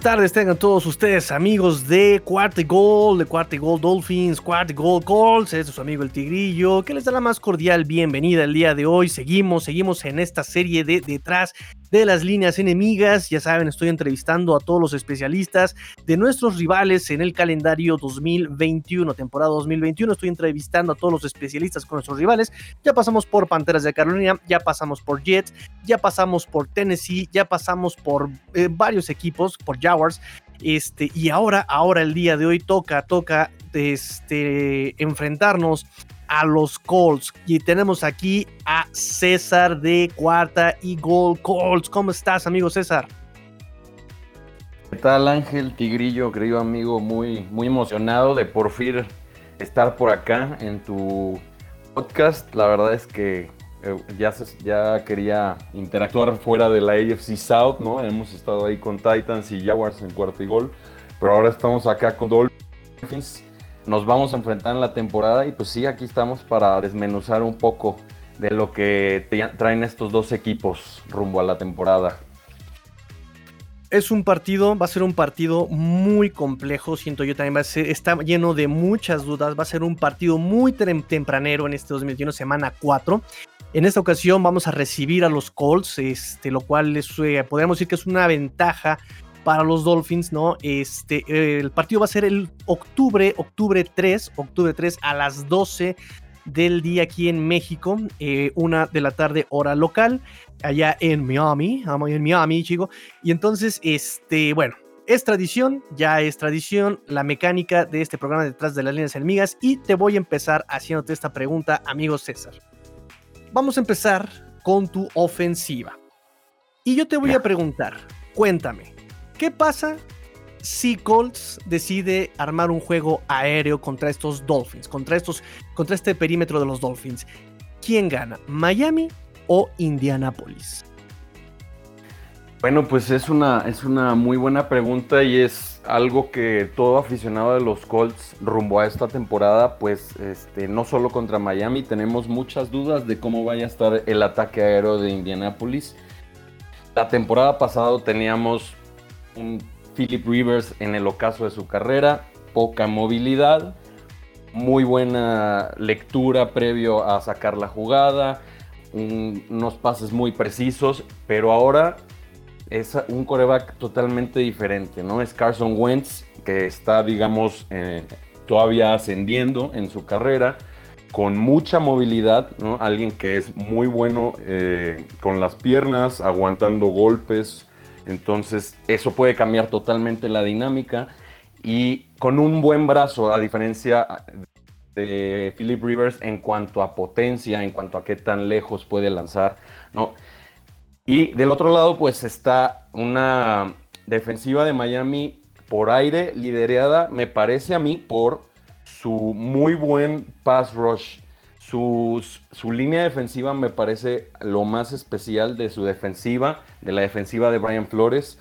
tardes, tengan todos ustedes amigos de Cuarto Gol, de Cuarto Gol Dolphins, Cuarto Gol Colts, este es su amigo el Tigrillo, que les da la más cordial bienvenida el día de hoy. Seguimos, seguimos en esta serie de detrás de las líneas enemigas. Ya saben, estoy entrevistando a todos los especialistas de nuestros rivales en el calendario 2021, temporada 2021. Estoy entrevistando a todos los especialistas con nuestros rivales. Ya pasamos por Panteras de Carolina, ya pasamos por Jets, ya pasamos por Tennessee, ya pasamos por eh, varios equipos, por Jaguars. Este, y ahora, ahora el día de hoy toca, toca este, enfrentarnos a los Colts. Y tenemos aquí a César de Cuarta y Gol Colts. ¿Cómo estás, amigo César? ¿Qué tal, Ángel Tigrillo, querido amigo? Muy, muy emocionado de por fin estar por acá en tu podcast. La verdad es que eh, ya, ya quería interactuar fuera de la AFC South, ¿no? Hemos estado ahí con Titans y Jaguars en cuarto y gol, pero ahora estamos acá con Dolphins nos vamos a enfrentar en la temporada y pues sí, aquí estamos para desmenuzar un poco de lo que traen estos dos equipos rumbo a la temporada. Es un partido, va a ser un partido muy complejo, siento yo también, está lleno de muchas dudas, va a ser un partido muy tempranero en este 2021, semana 4. En esta ocasión vamos a recibir a los Colts, este, lo cual es, eh, podríamos decir que es una ventaja para los Dolphins, ¿no? Este, el partido va a ser el octubre, octubre 3, octubre 3 a las 12 del día aquí en México, eh, una de la tarde hora local, allá en Miami, en Miami, chico. Y entonces, este, bueno, es tradición, ya es tradición la mecánica de este programa detrás de las líneas enemigas y te voy a empezar haciéndote esta pregunta, amigo César. Vamos a empezar con tu ofensiva. Y yo te voy a preguntar, cuéntame, ¿Qué pasa si Colts decide armar un juego aéreo contra estos Dolphins, contra, estos, contra este perímetro de los Dolphins? ¿Quién gana? ¿Miami o Indianapolis? Bueno, pues es una, es una muy buena pregunta y es algo que todo aficionado de los Colts rumbo a esta temporada, pues este, no solo contra Miami, tenemos muchas dudas de cómo vaya a estar el ataque aéreo de Indianapolis. La temporada pasada teníamos un Philip Rivers en el ocaso de su carrera, poca movilidad, muy buena lectura previo a sacar la jugada, unos pases muy precisos, pero ahora es un coreback totalmente diferente, ¿no? Es Carson Wentz, que está, digamos, eh, todavía ascendiendo en su carrera, con mucha movilidad, ¿no? Alguien que es muy bueno eh, con las piernas, aguantando golpes, entonces, eso puede cambiar totalmente la dinámica. Y con un buen brazo, a diferencia de Philip Rivers en cuanto a potencia, en cuanto a qué tan lejos puede lanzar, ¿no? Y del otro lado, pues está una defensiva de Miami por aire, liderada, me parece a mí, por su muy buen pass rush su línea defensiva me parece lo más especial de su defensiva, de la defensiva de Brian Flores.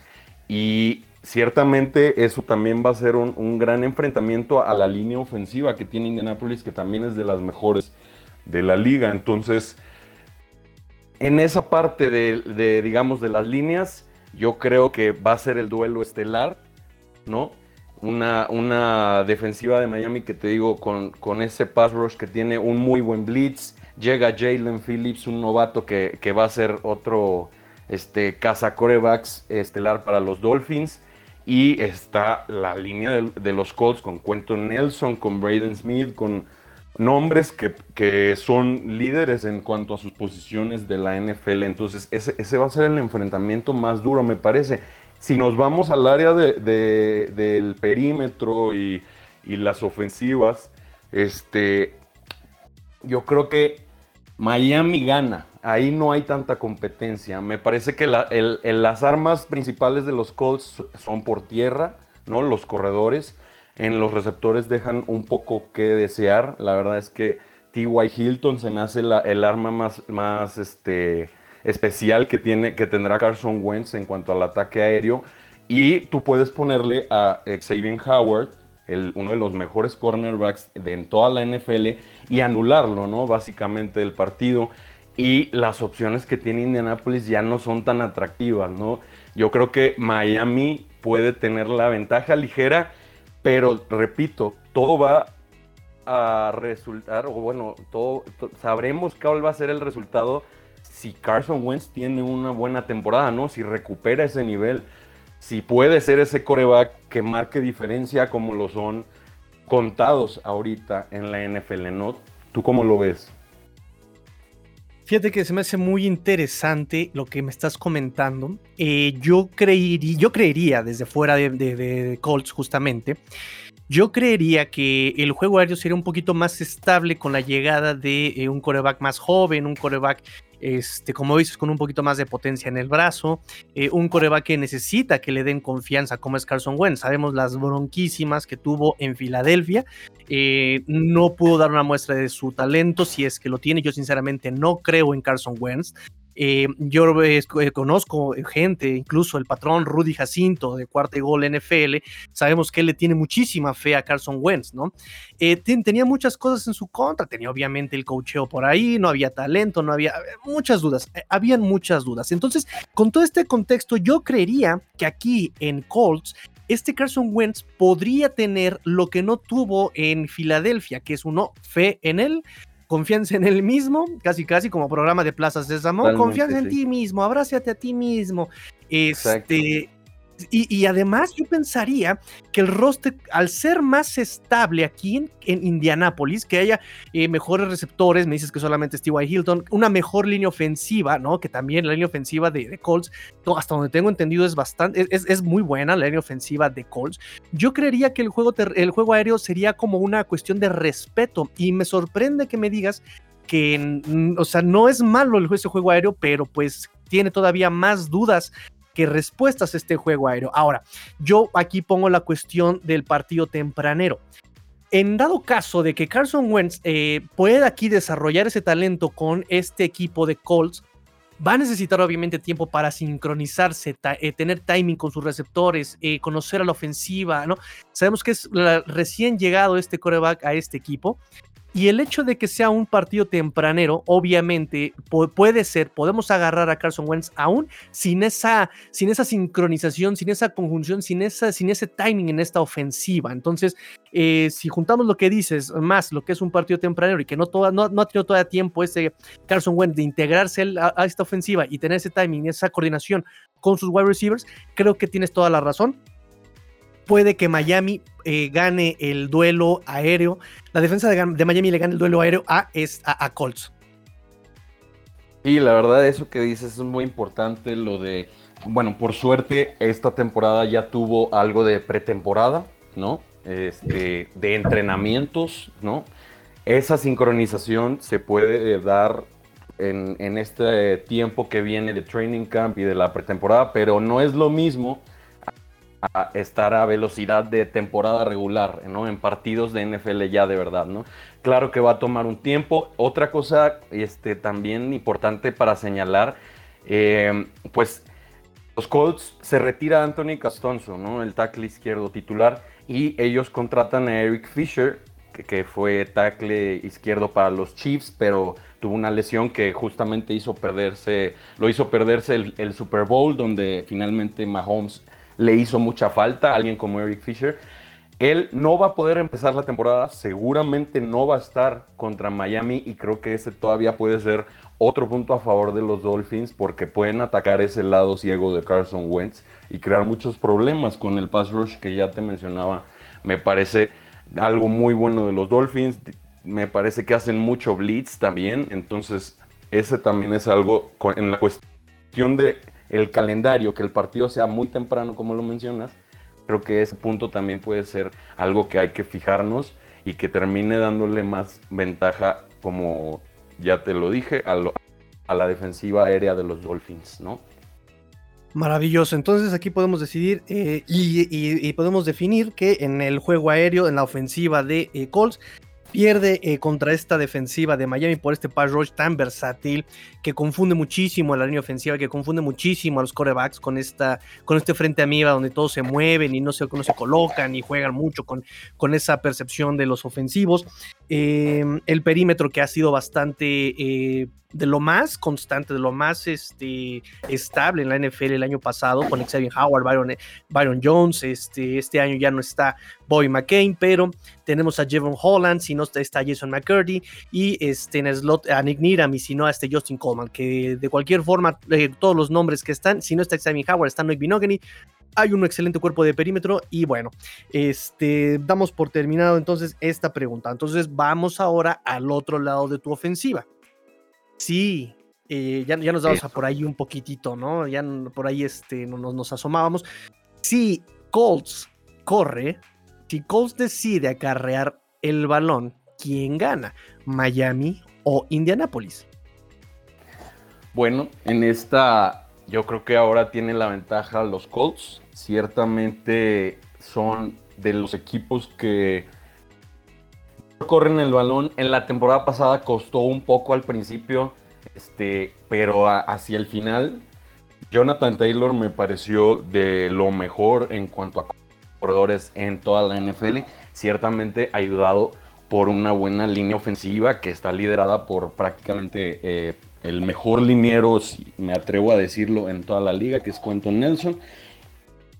Y ciertamente eso también va a ser un, gran enfrentamiento a la línea ofensiva que tiene Indianapolis, que también es de las mejores de la liga. Entonces, en esa parte de digamos, de las líneas, yo creo que va a ser el duelo estelar, ¿no? Una, una defensiva de Miami que te digo, con, con, ese pass rush que tiene un muy buen blitz. Llega Jalen Phillips, un novato que, va a ser otro este, caza corebacks estelar para los Dolphins. Y está la línea de, los Colts con Quentin Nelson, con Braden Smith, con nombres que, que, son líderes en cuanto a sus posiciones de la NFL. Entonces, ese, ese va a ser el enfrentamiento más duro, me parece si nos vamos al área del perímetro y, las ofensivas, este, yo creo que Miami gana. Ahí no hay tanta competencia. Me parece que las armas principales de los Colts son por tierra, ¿no? Los corredores. En los receptores dejan un poco que desear. La verdad es que T.Y. Hilton se me hace el arma más, más este, especial que, tiene, que tendrá Carson Wentz en cuanto al ataque aéreo. Y tú puedes ponerle a Xavier Howard, el, uno de los mejores cornerbacks de en toda la NFL, y anularlo, ¿no? Básicamente el partido. Y las opciones que tiene Indianapolis ya no son tan atractivas, ¿no? Yo creo que Miami puede tener la ventaja ligera, pero repito, todo va a resultar, o bueno, todo, sabremos cuál va a ser el resultado si Carson Wentz tiene una buena temporada, ¿no? Si recupera ese nivel, si puede ser ese coreback que marque diferencia como lo son contados ahorita en la NFL, ¿no? ¿Tú cómo lo ves? Fíjate que se me hace muy interesante lo que me estás comentando. Eh, yo, creería, yo creería desde fuera de Colts justamente yo creería que el juego aéreo sería un poquito más estable con la llegada de eh, un coreback más joven, un coreback, este, como dices, con un poquito más de potencia en el brazo, eh, un coreback que necesita que le den confianza, como es Carson Wentz. Sabemos las bronquísimas que tuvo en Filadelfia. Eh, no pudo dar una muestra de su talento, si es que lo tiene. Yo sinceramente no creo en Carson Wentz. Eh, yo eh, conozco gente, incluso el patrón Rudy Jacinto de Cuarta y Gol NFL, sabemos que él le tiene muchísima fe a Carson Wentz, ¿no? Eh, tenía muchas cosas en su contra, tenía obviamente el cocheo por ahí, no había talento, no había muchas dudas, habían muchas dudas. Entonces, con todo este contexto, yo creería que aquí en Colts este Carson Wentz podría tener lo que no tuvo en Filadelfia, que es uno, fe en él, confianza en él mismo, casi casi como programa de Plaza Sésamo, confianza en ti mismo, abrázate a ti mismo. Este, y, además yo pensaría que el roster, al ser más estable aquí en, Indianápolis, que haya eh, mejores receptores, me dices que solamente Steve Hilton, una mejor línea ofensiva, ¿no? Que también la línea ofensiva de, Colts, hasta donde tengo entendido, es bastante, es, muy buena la línea ofensiva de Colts. Yo creería que el juego, el juego aéreo sería como una cuestión de respeto y me sorprende que me digas que, o sea, no es malo el juego aéreo, pero pues tiene todavía más dudas respuestas a este juego aéreo. Ahora, yo aquí pongo la cuestión del partido tempranero. En dado caso de que Carson Wentz eh, pueda aquí desarrollar ese talento con este equipo de Colts, va a necesitar obviamente tiempo para sincronizarse, eh, tener timing con sus receptores, eh, conocer a la ofensiva, ¿no? Sabemos que es recién llegado este coreback a este equipo y el hecho de que sea un partido tempranero, obviamente puede ser, podemos agarrar a Carson Wentz aún sin esa, sin esa sincronización, sin esa conjunción, sin, esa, sin ese timing en esta ofensiva. Entonces, eh, si juntamos lo que dices más lo que es un partido tempranero y que no, no, ha tenido todavía tiempo ese Carson Wentz de integrarse a, a esta ofensiva y tener ese timing, esa coordinación con sus wide receivers, creo que tienes toda la razón puede que Miami eh, gane el duelo aéreo. La defensa de, Miami le gane el duelo aéreo a, es, a, Colts. Y la verdad, eso que dices es muy importante. Lo de, bueno, por suerte, esta temporada ya tuvo algo de pretemporada, ¿no? Este, de entrenamientos, ¿no? Esa sincronización se puede dar en, en, este tiempo que viene de training camp y de la pretemporada, pero no es lo mismo a estar a velocidad de temporada regular, ¿no? En partidos de NFL ya de verdad, ¿no? Claro que va a tomar un tiempo. Otra cosa este, también importante para señalar, eh, pues los Colts se retira Anthony Castonzo, ¿no? El tackle izquierdo titular, y ellos contratan a Eric Fisher, que, fue tackle izquierdo para los Chiefs, pero tuvo una lesión que justamente hizo perderse, lo hizo perderse el, el Super Bowl, donde finalmente Mahomes le hizo mucha falta, alguien como Eric Fisher. Él no va a poder empezar la temporada, seguramente no va a estar contra Miami y creo que ese todavía puede ser otro punto a favor de los Dolphins porque pueden atacar ese lado ciego de Carson Wentz y crear muchos problemas con el pass rush que ya te mencionaba. Me parece algo muy bueno de los Dolphins, me parece que hacen mucho blitz también, entonces ese también es algo en la cuestión de el calendario, que el partido sea muy temprano, como lo mencionas, creo que ese punto también puede ser algo que hay que fijarnos y que termine dándole más ventaja, como ya te lo dije, a, la defensiva aérea de los Dolphins, ¿no? Maravilloso. Entonces aquí podemos decidir eh, y, podemos definir que en el juego aéreo, en la ofensiva de eh, Colts, pierde eh, contra esta defensiva de Miami por este pass rush tan versátil que confunde muchísimo a la línea ofensiva, que confunde muchísimo a los corebacks con, esta, con este frente amiga donde todos se mueven y no se, no se colocan y juegan mucho con, con esa percepción de los ofensivos. Eh, el perímetro que ha sido bastante... Eh, de lo más constante, de lo más este, estable en la NFL el año pasado, con Xavier Howard, Byron, Byron Jones, este, este año ya no está Bobby McCain, pero tenemos a Jevon Holland, si no está Jason McCurdy, y este, en el slot a Nick Niram, y si no a este Justin Coleman, que de cualquier forma, eh, todos los nombres que están, si no está Xavier Howard, está Noik Binogany, hay un excelente cuerpo de perímetro y bueno, este, damos por terminado entonces esta pregunta. Entonces vamos ahora al otro lado de tu ofensiva. Sí, eh, ya, ya, nos damos a por ahí un poquitito, ¿no? Ya por ahí este, nos, nos asomábamos. Si Colts corre, si Colts decide acarrear el balón, ¿quién gana? ¿Miami o Indianapolis? Bueno, en esta yo creo que ahora tienen la ventaja los Colts. Ciertamente son de los equipos que corren el balón. En la temporada pasada costó un poco al principio, este, pero hacia el final, Jonathan Taylor me pareció de lo mejor en cuanto a corredores en toda la NFL. Ciertamente ayudado por una buena línea ofensiva que está liderada por prácticamente eh, el mejor liniero, si me atrevo a decirlo, en toda la liga, que es Quentin Nelson.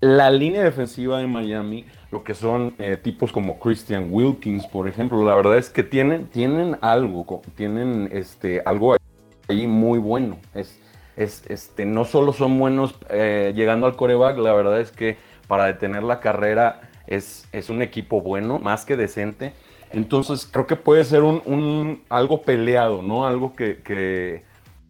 La línea defensiva de Miami, lo que son eh, tipos como Christian Wilkins, por ejemplo, la verdad es que tienen, tienen algo, tienen este, algo ahí muy bueno. Es, es, este, no solo son buenos eh, llegando al coreback, la verdad es que para detener la carrera es, es un equipo bueno, más que decente. Entonces creo que puede ser un, algo peleado, ¿no? Algo que, que,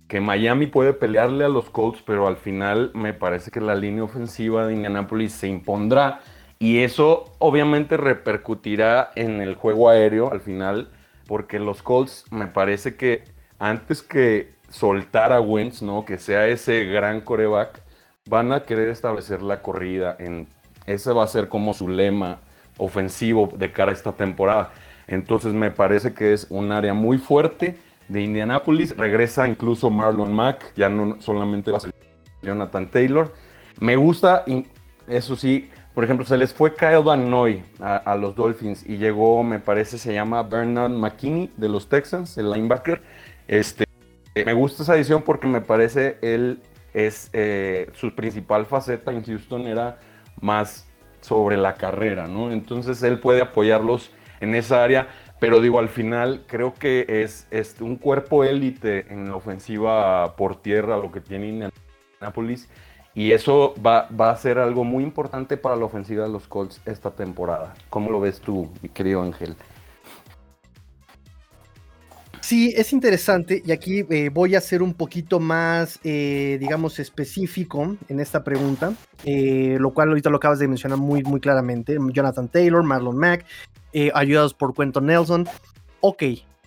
que Miami puede pelearle a los Colts, pero al final me parece que la línea ofensiva de Indianapolis se impondrá y eso obviamente repercutirá en el juego aéreo al final, porque los Colts me parece que antes que soltar a Wentz, ¿no? que sea ese gran coreback, van a querer establecer la corrida. En, ese va a ser como su lema ofensivo de cara a esta temporada. Entonces me parece que es un área muy fuerte de Indianapolis. Regresa incluso Marlon Mack, ya no solamente va a ser Jonathan Taylor. Me gusta, eso sí, por ejemplo, se les fue Kyle Van Noy a, los Dolphins y llegó, me parece, se llama Bernard McKinney de los Texans, el linebacker. Este, me gusta esa edición porque me parece él es eh, su principal faceta en Houston era más sobre la carrera, ¿no? Entonces él puede apoyarlos en esa área. Pero digo, al final creo que es, un cuerpo élite en la ofensiva por tierra lo que tiene Indianapolis. Y eso va, a ser algo muy importante para la ofensiva de los Colts esta temporada. ¿Cómo lo ves tú, mi querido Ángel? Sí, es interesante y aquí eh, voy a ser un poquito más, eh, digamos, específico en esta pregunta, eh, lo cual ahorita lo acabas de mencionar muy, muy claramente. Jonathan Taylor, Marlon Mack, ayudados por Quentin Nelson. Ok,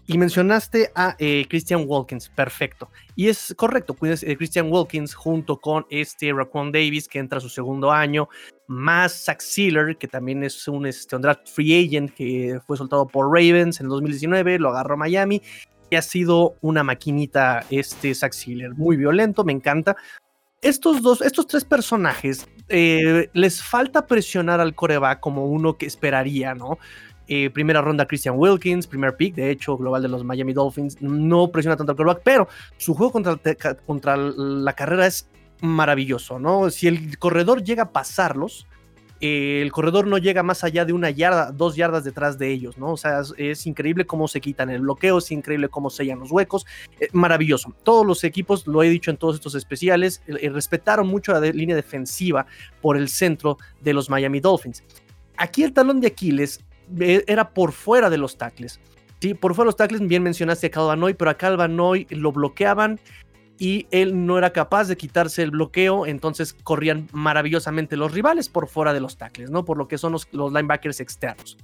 y mencionaste a eh, Christian Wilkins, perfecto. Y es correcto, eh, Christian Wilkins junto con este Raquan Davis que entra a su segundo año, más Zach Sealer, que también es un, este, draft free agent que fue soltado por Ravens en 2019, lo agarró Miami y ha sido una maquinita este Zach Sealer, muy violento, me encanta. Estos dos, estos tres personajes, les falta presionar al coreback como uno que esperaría, ¿no? Eh, primera ronda Christian Wilkins, primer pick, de hecho, global de los Miami Dolphins, no presiona tanto al quarterback, pero su juego contra, contra la carrera es maravilloso, ¿no? Si el corredor llega a pasarlos, eh, el corredor no llega más allá de una yarda, dos yardas detrás de ellos, ¿no? O sea, es, increíble cómo se quitan el bloqueo, es increíble cómo sellan los huecos, eh, maravilloso. Todos los equipos, lo he dicho en todos estos especiales, respetaron mucho la línea defensiva por el centro de los Miami Dolphins. Aquí el talón de Aquiles era por fuera de los tackles. Sí, por fuera de los tackles, bien mencionaste a Calvanoy, pero a Calvanoy lo bloqueaban y él no era capaz de quitarse el bloqueo, entonces corrían maravillosamente los rivales por fuera de los tackles, ¿no? Por lo que son los, linebackers externos.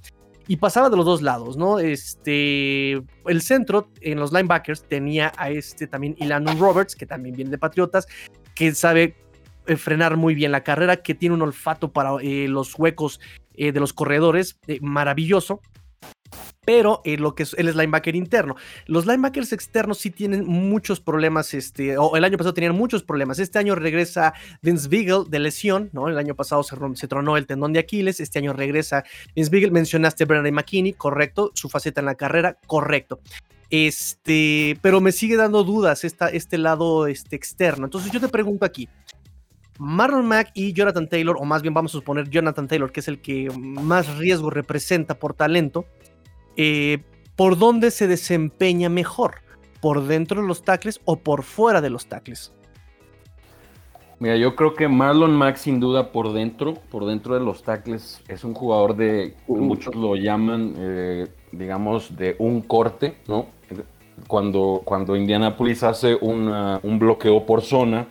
Y pasaba de los dos lados, ¿no? Este, el centro en los linebackers tenía a este también Ilan Roberts, que también viene de Patriotas, que sabe frenar muy bien la carrera, que tiene un olfato para eh, los huecos eh, de los corredores, eh, maravilloso. Pero eh, lo que es, él es linebacker interno. Los linebackers externos sí tienen muchos problemas. Este, o el año pasado tenían muchos problemas. Este año regresa Vince Beagle de lesión, ¿no? El año pasado se, tronó el tendón de Aquiles. Este año regresa Vince Beagle. Mencionaste a Brennan McKinney, correcto. Su faceta en la carrera, correcto. Este, pero me sigue dando dudas esta, este lado este, externo. Entonces yo te pregunto aquí, Marlon Mack y Jonathan Taylor, o más bien vamos a suponer Jonathan Taylor, que es el que más riesgo representa por talento, eh, ¿por dónde se desempeña mejor? ¿Por dentro de los tackles o por fuera de los tackles? Mira, yo creo que Marlon Mack sin duda por dentro, por dentro de los tackles, es un jugador de, muchos lo llaman, eh, digamos, de un corte, ¿no? Cuando, cuando Indianapolis hace un bloqueo por zona,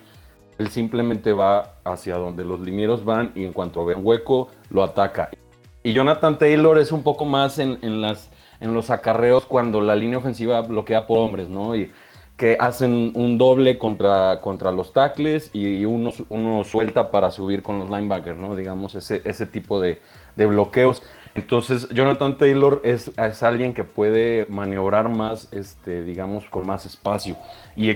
él simplemente va hacia donde los linieros van y en cuanto ve un hueco, lo ataca. Y Jonathan Taylor es un poco más en, las, en los acarreos cuando la línea ofensiva bloquea por hombres, ¿no? Y que hacen un doble contra, contra los tackles y uno, uno suelta para subir con los linebackers, ¿no? Digamos, ese, ese tipo de, de bloqueos. Entonces, Jonathan Taylor es, es, alguien que puede maniobrar más, este, digamos, con más espacio. Y,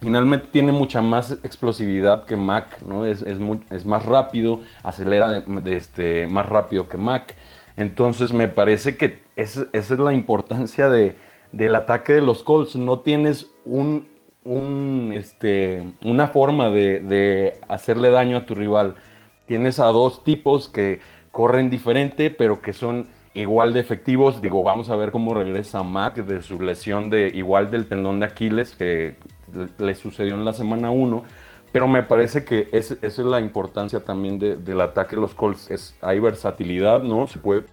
finalmente tiene mucha más explosividad que Mac, ¿no? Es, es, es más rápido, acelera este, más rápido que Mac. Entonces, me parece que esa es la importancia de, del ataque de los Colts. No tienes un, un, este, una forma de, de hacerle daño a tu rival. Tienes a dos tipos que corren diferente, pero que son igual de efectivos. Digo, vamos a ver cómo regresa Mac de su lesión de igual del tendón de Aquiles que le sucedió en la semana 1. Pero me parece que esa es la importancia también del ataque de los Colts. Es, hay versatilidad, ¿no? Se puede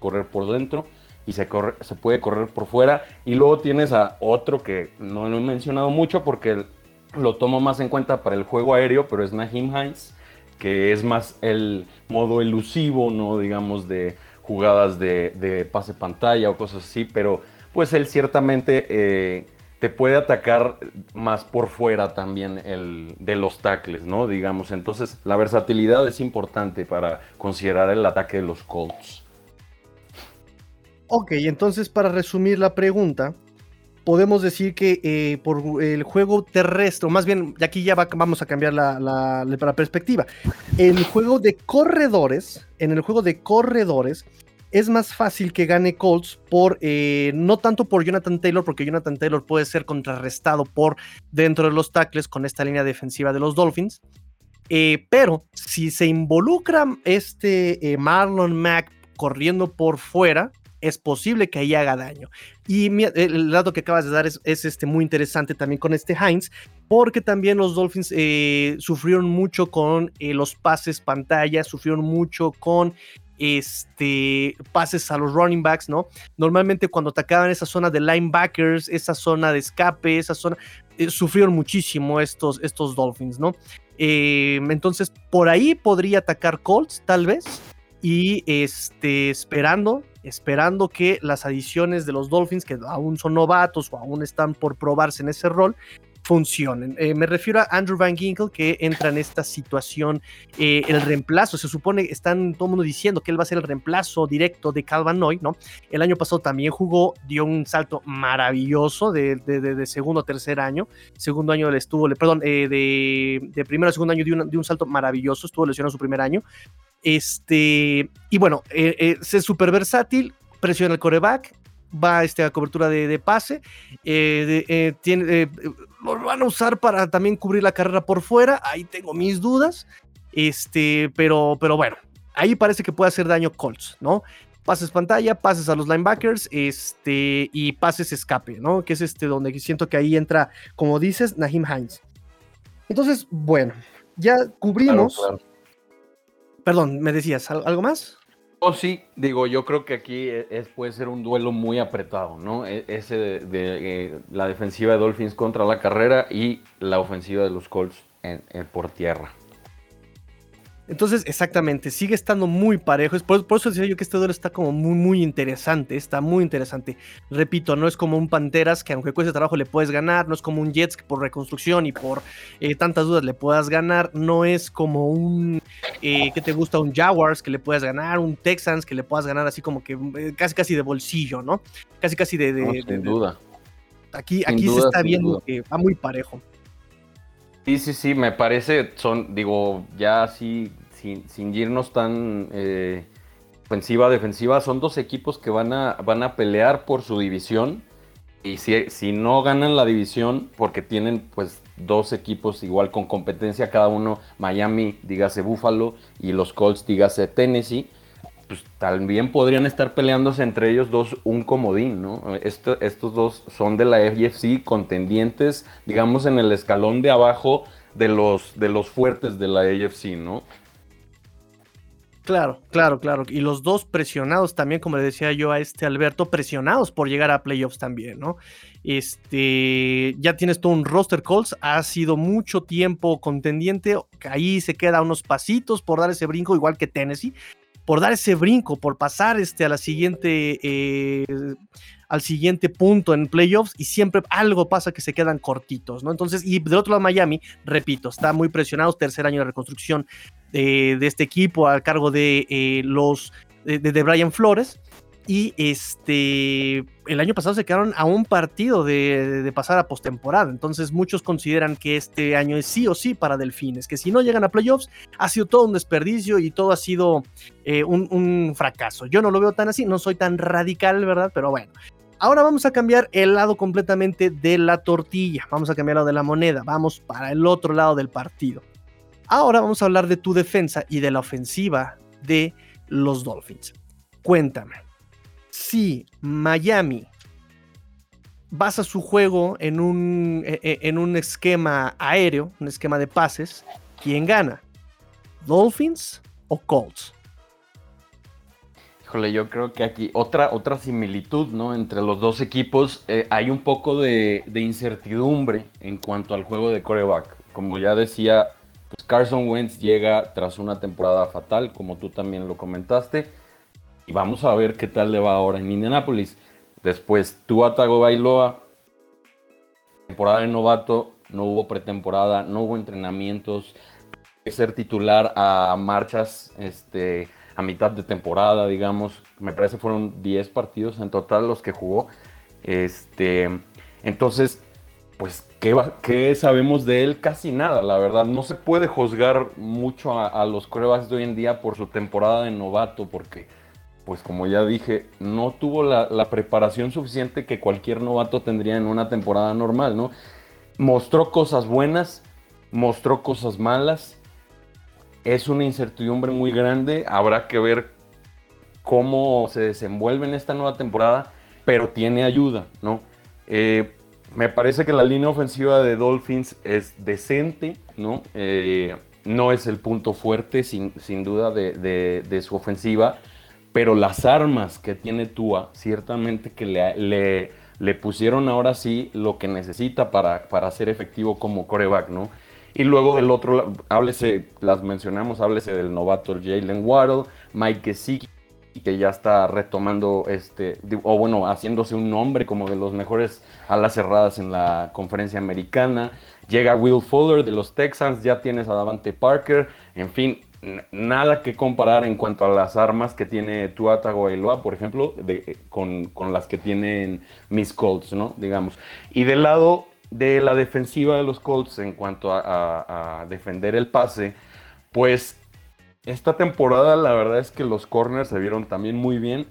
correr por dentro y se, se puede correr por fuera. Y luego tienes a otro que no lo he mencionado mucho porque lo tomo más en cuenta para el juego aéreo, pero es Nahim Hines que es más el modo elusivo, ¿no? Digamos, de jugadas de, pase pantalla o cosas así, pero pues él ciertamente eh, te puede atacar más por fuera también el, de los tackles, ¿no? Digamos, entonces la versatilidad es importante para considerar el ataque de los Colts. Ok, entonces para resumir la pregunta, podemos decir que eh, por el juego terrestre, o más bien, aquí ya vamos a cambiar la, perspectiva. El juego de corredores, en el juego de corredores, es más fácil que gane Colts por, eh, no tanto por Jonathan Taylor, porque Jonathan Taylor puede ser contrarrestado por dentro de los tackles con esta línea defensiva de los Dolphins. Eh, pero si se involucra este Marlon Mack corriendo por fuera, es posible que ahí haga daño. Y el dato que acabas de dar es, este, muy interesante también con este Heinz, porque también los Dolphins eh, sufrieron mucho con eh, los pases pantalla, sufrieron mucho con este, pases a los running backs, ¿no? Normalmente cuando atacaban esa zona de linebackers, esa zona de escape, esa zona, eh, sufrieron muchísimo estos, estos Dolphins, ¿no? entonces, por ahí podría atacar Colts, tal vez, y este, esperando esperando que las adiciones de los Dolphins, que aún son novatos o aún están por probarse en ese rol, funcionen. Eh, me refiero a Andrew Van Ginkle que entra en esta situación, eh, el reemplazo, se supone, están todo el mundo diciendo que él va a ser el reemplazo directo de Calvin Noy, ¿no? El año pasado también jugó, dio un salto maravilloso de, de, segundo a tercer año, segundo año le estuvo, perdón, eh, de, de, primero a segundo año dio dio un salto maravilloso, estuvo lesionado su primer año, este, y bueno, es súper versátil, presiona el coreback, va este, a cobertura de, pase. Eh, eh, tiene, eh, lo van a usar para también cubrir la carrera por fuera. Ahí tengo mis dudas. Este, pero, pero bueno, ahí parece que puede hacer daño Colts, ¿no? Pases pantalla, pases a los linebackers, este, y pases escape, ¿no? Que es este donde siento que ahí entra, como dices, Nahim Hines. Entonces, bueno, ya cubrimos. Perdón, ¿me decías algo más? Oh, sí, digo, yo creo que aquí e, es, puede ser un duelo muy apretado, ¿no? E, ese de, eh, la defensiva de Dolphins contra la carrera y la ofensiva de los Colts por tierra. Entonces, exactamente, sigue estando muy parejo. Por, por, eso decía yo que este duelo está como muy, muy interesante. Está muy interesante. Repito, no es como un Panteras que aunque cueste trabajo le puedes ganar. No es como un Jets que por reconstrucción y por eh, tantas dudas le puedas ganar. No es como un, eh, ¿qué te gusta? Un Jaguars que le puedas ganar. Un Texans que le puedas ganar así como que eh, casi casi de bolsillo, ¿no? Casi casi de... de sin duda. Aquí, aquí se está viendo que va muy parejo. Sí, sí, sí, me parece, son, digo, ya así, sin, sin irnos tan eh, ofensiva, defensiva, son dos equipos que van a, van a pelear por su división. Y si, si no ganan la división, porque tienen pues dos equipos igual con competencia cada uno, Miami, dígase Buffalo, y los Colts, dígase Tennessee, pues también podrían estar peleándose entre ellos dos un comodín, ¿no? estos dos son de la FGFC contendientes, digamos, en el escalón de abajo de los, de los fuertes de la AFC, ¿no? Claro, claro, claro. Y los dos presionados también, como le decía yo a este Alberto, presionados por llegar a playoffs también, ¿no? Este, ya tienes todo un roster Colts, ha sido mucho tiempo contendiente, ahí se queda unos pasitos por dar ese brinco, igual que Tennessee, por dar ese brinco, por pasar este, a la siguiente, eh, al siguiente punto en playoffs y siempre algo pasa que se quedan cortitos, ¿no? Entonces, y del otro lado Miami, repito, está muy presionado, tercer año de reconstrucción de, este equipo a cargo de eh, los de, de, Brian Flores. Y este el año pasado se quedaron a un partido de, pasar a postemporada. Entonces, muchos consideran que este año es sí o sí para Delfines. Que si no llegan a playoffs, ha sido todo un desperdicio y todo ha sido eh, un, un, fracaso. Yo no lo veo tan así, no soy tan radical, ¿verdad? Pero bueno. Ahora vamos a cambiar el lado completamente de la tortilla. Vamos a cambiar lo de la moneda. Vamos para el otro lado del partido. Ahora vamos a hablar de tu defensa y de la ofensiva de los Dolphins. Cuéntame, si Miami basa su juego en un, e, e, en un esquema aéreo, un esquema de pases, ¿quién gana? ¿Dolphins o Colts? Híjole, yo creo que aquí otra, otra similitud ¿no? entre los dos equipos. Eh, hay un poco de, de, incertidumbre en cuanto al juego de coreback. Como ya decía, pues Carson Wentz llega tras una temporada fatal, como tú también lo comentaste. Y vamos a ver qué tal le va ahora en Indianapolis. Después, Tua Tagovailoa, temporada de novato, no hubo pretemporada, no hubo entrenamientos. Ser titular a marchas este, a mitad de temporada, digamos. Me parece fueron 10 partidos en total los que jugó. Este, entonces, pues, ¿qué, sabemos de él? Casi nada, la verdad. No se puede juzgar mucho a, los corebacks de hoy en día por su temporada de novato, porque, pues como ya dije, no tuvo la, preparación suficiente que cualquier novato tendría en una temporada normal, ¿no? Mostró cosas buenas, mostró cosas malas. Es una incertidumbre muy grande. Habrá que ver cómo se desenvuelve en esta nueva temporada, pero tiene ayuda, ¿no? Eh, me parece que la línea ofensiva de Dolphins es decente, ¿no? Eh, no es el punto fuerte, sin, duda, de, su ofensiva, pero las armas que tiene Tua, ciertamente que le, le, pusieron ahora sí lo que necesita para, para ser efectivo como coreback, ¿no? Y luego del otro, háblese, las mencionamos, háblese del novato Jalen Waddle, Mike Gesicki, que ya está retomando, este, o bueno, haciéndose un nombre como de los mejores alas cerradas en la conferencia americana. Llega Will Fuller de los Texans, ya tienes a Davante Parker, en fin, nada que comparar en cuanto a las armas que tiene Tua Tagovailoa, por ejemplo, de, con, las que tienen mis Colts, ¿no? Digamos. Y del lado de la defensiva de los Colts en cuanto a, defender el pase, pues esta temporada la verdad es que los corners se vieron también muy bien.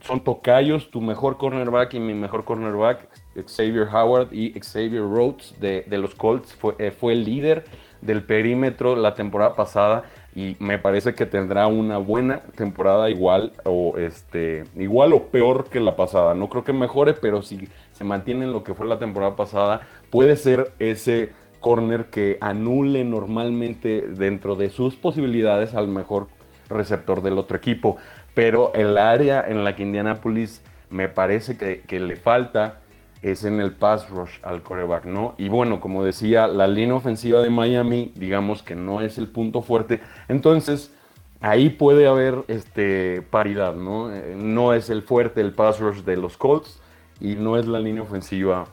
son tocayos, tu mejor cornerback y mi mejor cornerback, Xavier Howard y Xavier Rhodes de, los Colts, fue, eh, fue el líder del perímetro la temporada pasada y me parece que tendrá una buena temporada igual o este igual o peor que la pasada. No creo que mejore, pero si se mantiene en lo que fue la temporada pasada, puede ser ese corner que anule normalmente dentro de sus posibilidades al mejor receptor del otro equipo. Pero el área en la que Indianapolis me parece que, le falta es en el pass rush al coreback, ¿no? Y bueno, como decía, la línea ofensiva de Miami, digamos que no es el punto fuerte. Entonces, ahí puede haber este, paridad, ¿no? Eh, no es el fuerte el pass rush de los Colts y no es la línea ofensiva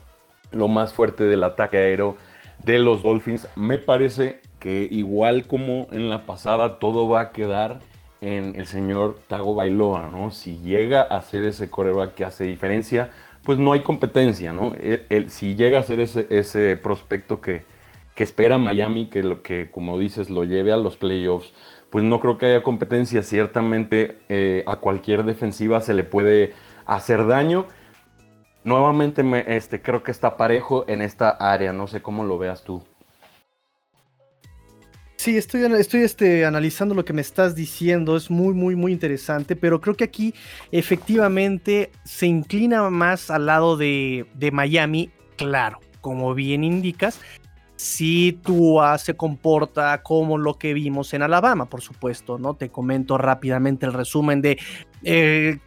lo más fuerte del ataque aéreo de los Dolphins. Me parece que igual como en la pasada, todo va a quedar en el señor Tago Bailoa, ¿no? Si llega a ser ese coreback que hace diferencia, pues no hay competencia, ¿no? Si llega a ser ese, prospecto que, espera Miami, que, lo, que como dices lo lleve a los playoffs, pues no creo que haya competencia. Ciertamente eh, a cualquier defensiva se le puede hacer daño nuevamente me, este, creo que está parejo en esta área, no sé cómo lo veas tú. Sí, estoy, estoy este, analizando lo que me estás diciendo, es muy, muy, muy interesante, pero creo que aquí efectivamente se inclina más al lado de, de Miami, claro, como bien indicas, si Tua se comporta como lo que vimos en Alabama, por supuesto, ¿no? Te comento rápidamente el resumen de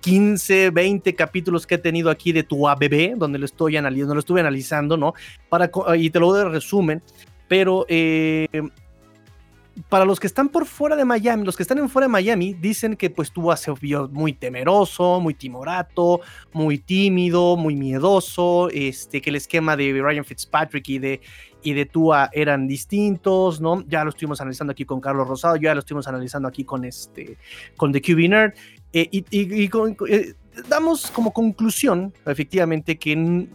15, eh, 20 capítulos que he tenido aquí de Tua bebé, donde lo estoy analizando, lo estuve analizando, ¿no? Para, y te lo doy de resumen, pero eh, para los que están por fuera de Miami, los que están en fuera de Miami, dicen que pues Tua se vio muy temeroso, muy timorato, muy tímido, muy miedoso, este, que el esquema de Ryan Fitzpatrick y de, y de Tua eran distintos, ¿no? Ya lo estuvimos analizando aquí con Carlos Rosado, ya lo estuvimos analizando aquí con este, con The QB Nerd, eh, y, eh, damos como conclusión, efectivamente, que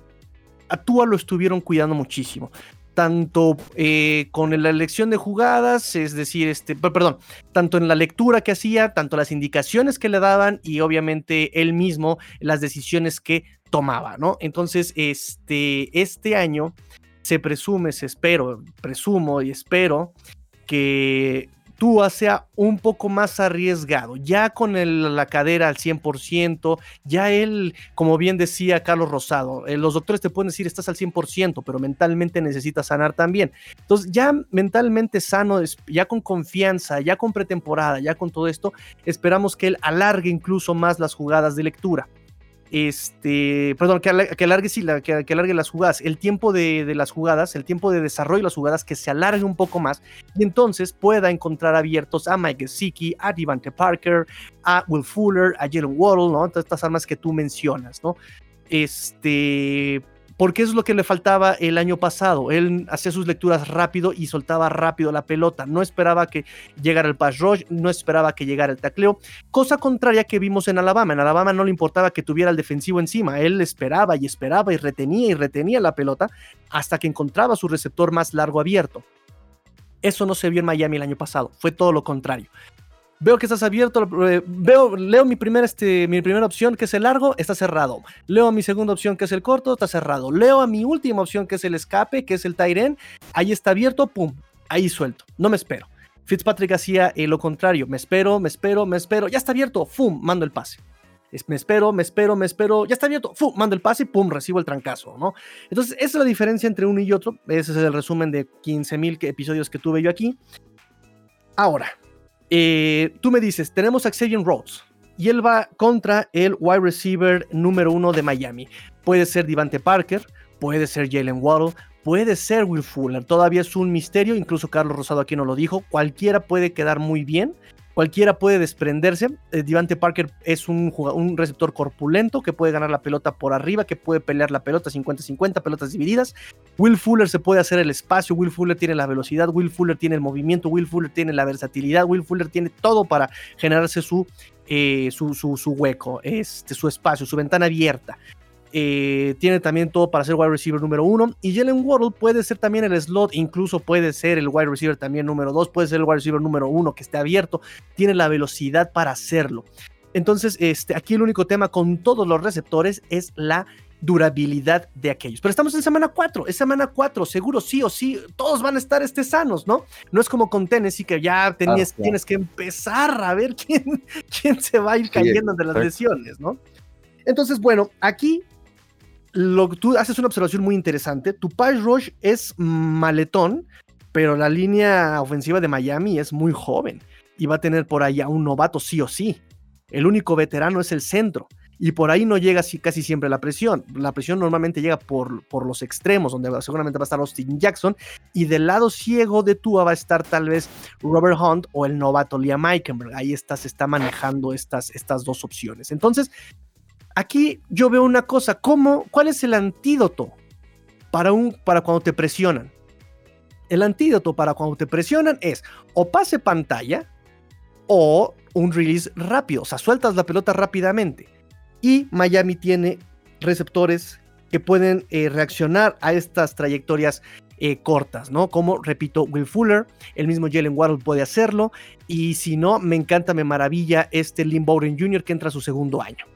a Tua lo estuvieron cuidando muchísimo tanto eh, con la elección de jugadas, es decir, este, perdón, tanto en la lectura que hacía, tanto las indicaciones que le daban y obviamente él mismo las decisiones que tomaba, ¿no? Entonces, este, este año se presume, se espero, presumo y espero que Tua sea un poco más arriesgado, ya con la cadera al 100%, ya él, como bien decía Carlos Rosado, eh, los doctores te pueden decir estás al 100%, pero mentalmente necesitas sanar también. Entonces, ya mentalmente sano, ya con confianza, ya con pretemporada, ya con todo esto, esperamos que él alargue incluso más las jugadas de lectura este, perdón, que, alargue, sí, que, alargue las jugadas, el tiempo de, las jugadas, el tiempo de desarrollo de las jugadas, que se alargue un poco más y entonces pueda encontrar abiertos a Mike Gesicki, a Devante Parker, a Will Fuller, a Jalen Waddle, ¿no? Todas estas armas que tú mencionas, ¿no? Este, porque es lo que le faltaba el año pasado. Él hacía sus lecturas rápido y soltaba rápido la pelota. No esperaba que llegara el pass rush, no esperaba que llegara el tacleo. Cosa contraria que vimos en Alabama. En Alabama no le importaba que tuviera el defensivo encima. Él esperaba y esperaba y retenía y retenía la pelota hasta que encontraba su receptor más largo abierto. Eso no se vio en Miami el año pasado. Fue todo lo contrario. Veo que estás abierto. Eh, veo, leo mi, primer, este, mi primera opción, que es el largo, está cerrado. Leo mi segunda opción, que es el corto, está cerrado. Leo a mi última opción, que es el escape, que es el Tyren. Ahí está abierto, pum, ahí suelto. No me espero. Fitzpatrick hacía eh, lo contrario. Me espero, me espero, me espero. Ya está abierto, pum, mando el pase. me espero, me espero, me espero, ya está abierto, ¡fum! mando el pase y pum, recibo el trancazo, ¿no? Entonces, esa es la diferencia entre uno y otro. Ese es el resumen de 15.000 episodios que tuve yo aquí. Ahora, eh, tú me dices, tenemos a Xavier Rhodes y él va contra el wide receiver número uno de Miami. Puede ser Divante Parker, puede ser Jalen Waddle, puede ser Will Fuller. Todavía es un misterio, incluso Carlos Rosado aquí no lo dijo. Cualquiera puede quedar muy bien cualquiera puede desprenderse. Eh, Devante Parker es un, un, receptor corpulento que puede ganar la pelota por arriba, que puede pelear la pelota 50-50, pelotas divididas. Will Fuller se puede hacer el espacio, Will Fuller tiene la velocidad, Will Fuller tiene el movimiento, Will Fuller tiene la versatilidad, Will Fuller tiene todo para generarse su, eh, su, su, su, hueco, este, su espacio, su ventana abierta. Eh, tiene también todo para ser wide receiver número uno. Y Jalen Waddle puede ser también el slot, incluso puede ser el wide receiver también número dos, puede ser el wide receiver número uno que esté abierto. Tiene la velocidad para hacerlo. Entonces, este, aquí el único tema con todos los receptores es la durabilidad de aquellos. Pero estamos en semana 4, es semana 4, seguro sí o sí, todos van a estar este, sanos, ¿no? No es como con Tennessee que ya tenías, tienes que empezar a ver quién, quién se va a ir cayendo de las lesiones, ¿no? Entonces, bueno, aquí lo, tú haces una observación muy interesante. Tu pass rush es maletón, pero la línea ofensiva de Miami es muy joven y va a tener por ahí a un novato sí o sí. El único veterano es el centro y por ahí no llega así, casi siempre la presión. La presión normalmente llega por, por los extremos, donde seguramente va a estar Austin Jackson y del lado ciego de Tua va a estar tal vez Robert Hunt o el novato Liam Eikenberg. Ahí está, se está manejando estas, estas dos opciones. Entonces, Aquí yo veo una cosa, ¿cómo, ¿cuál es el antídoto para, un, para cuando te presionan? El antídoto para cuando te presionan es o pase pantalla o un release rápido, o sea, sueltas la pelota rápidamente. Y Miami tiene receptores que pueden eh, reaccionar a estas trayectorias eh, cortas, ¿no? Como, repito, Will Fuller, el mismo Jalen Waddle puede hacerlo, y si no, me encanta, me maravilla este Lynn Bowden Jr. que entra a su segundo año.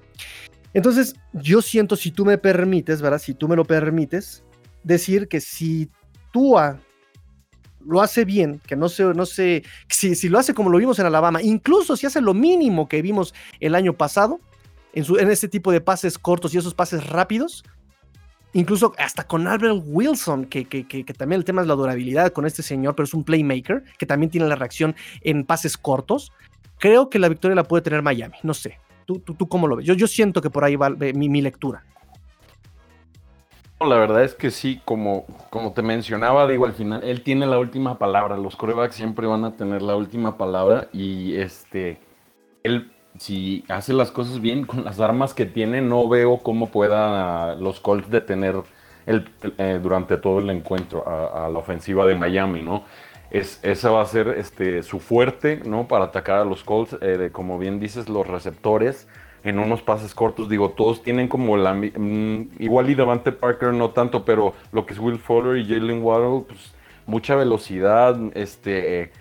Entonces, yo siento, si tú me permites, ¿verdad? Si tú me lo permites, decir que si Tua lo hace bien, que no sé, no sé, si, lo hace como lo vimos en Alabama, incluso si hace lo mínimo que vimos el año pasado, en, este tipo de pases cortos y esos pases rápidos, incluso hasta con Albert Wilson, que, que, que, también el tema es la durabilidad con este señor, pero es un playmaker, que también tiene la reacción en pases cortos, creo que la victoria la puede tener Miami, no sé. ¿Tú, tú, tú cómo lo ves? Yo, yo siento que por ahí va mi, mi lectura. La verdad es que sí, como, como te mencionaba, digo, al final, él tiene la última palabra. Los corebacks siempre van a tener la última palabra. Y este, él, si hace las cosas bien con las armas que tiene, no veo cómo pueda los Colts detener el, eh, durante todo el encuentro a, la ofensiva de Miami, ¿no? Es, esa va a ser este, su fuerte, ¿no? Para atacar a los Colts, eh, como bien dices, los receptores en unos pases cortos. Digo, todos tienen como la. Mm, igual y Devante Parker no tanto, pero lo que es Will Fuller y Jalen Waddle, pues mucha velocidad, este.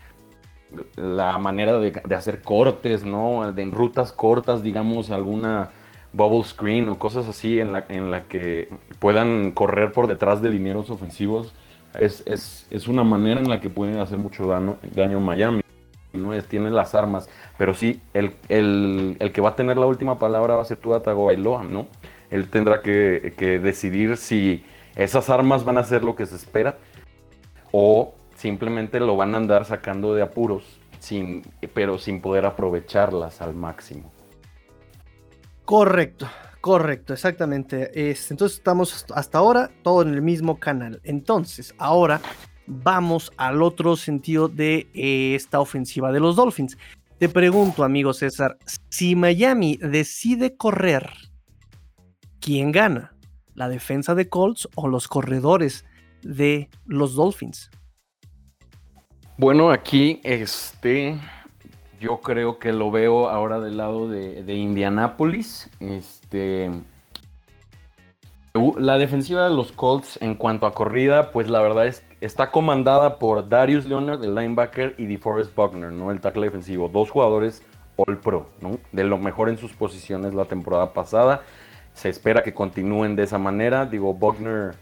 La manera de, hacer cortes, ¿no? De, en rutas cortas, digamos, alguna bubble screen o cosas así en la, en la que puedan correr por detrás de linieros ofensivos. Es, es, es una manera en la que pueden hacer mucho daño, daño Miami. ¿no? Es, tiene las armas. Pero sí, el, que va a tener la última palabra va a ser Tua Tagovailoa, ¿no? Él tendrá que, decidir si esas armas van a ser lo que se espera o simplemente lo van a andar sacando de apuros, sin, pero sin poder aprovecharlas al máximo. Correcto, correcto, exactamente. entonces estamos hasta ahora todo en el mismo canal. Entonces, ahora vamos al otro sentido de eh, esta ofensiva de los Dolphins. Te pregunto, amigo César, si Miami decide correr, ¿quién gana? ¿La defensa de Colts o los corredores de los Dolphins? Bueno, aquí este, yo creo que lo veo ahora del lado de, de Indianápolis. Este, la defensiva de los Colts en cuanto a corrida, pues la verdad es está comandada por Darius Leonard, el linebacker, y DeForest Buckner, ¿no? El tackle defensivo. Dos jugadores All Pro, ¿no? De lo mejor en sus posiciones la temporada pasada. Se espera que continúen de esa manera. Digo, Buckner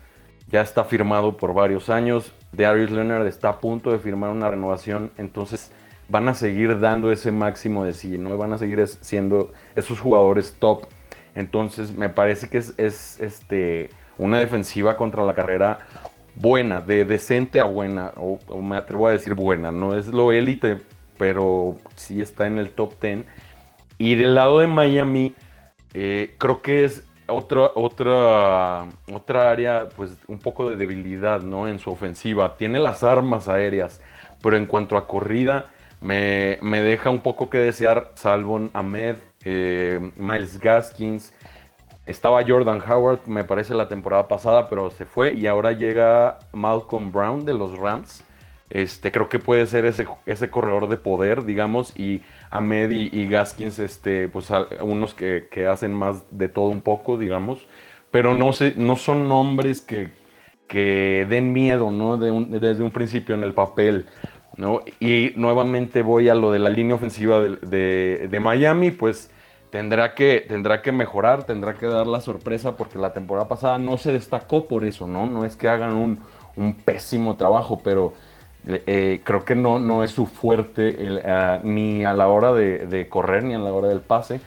ya está firmado por varios años. Darius Leonard está a punto de firmar una renovación. Entonces van a seguir dando ese máximo de sí, ¿no? Van a seguir siendo esos jugadores top entonces me parece que es, este, una defensiva contra la carrera buena, de decente a buena, o, me atrevo a decir buena, no es lo élite, pero sí está en el top 10. Y del lado de Miami, eh, creo que es otra, otra, otra área, pues un poco de debilidad, ¿no? En su ofensiva. Tiene las armas aéreas, pero en cuanto a corrida, me, me deja un poco que desear Salvon Ahmed, eh, Miles Gaskins. Estaba Jordan Howard, me parece, la temporada pasada, pero se fue. Y ahora llega Malcolm Brown de los Rams. Este, creo que puede ser ese, ese corredor de poder, digamos, y Ahmed y, Gaskins, este, pues unos que, hacen más de todo un poco, digamos, pero no, sé, no son nombres que, que den miedo, ¿no? desde un principio en el papel. ¿No? Y nuevamente voy a lo de la línea ofensiva de, Miami, pues tendrá que, tendrá que mejorar, tendrá que dar la sorpresa porque la temporada pasada no se destacó por eso, ¿no? No es que hagan un, pésimo trabajo, pero eh, creo que no, no es su fuerte eh, ni a la hora de, correr ni a la hora del pase,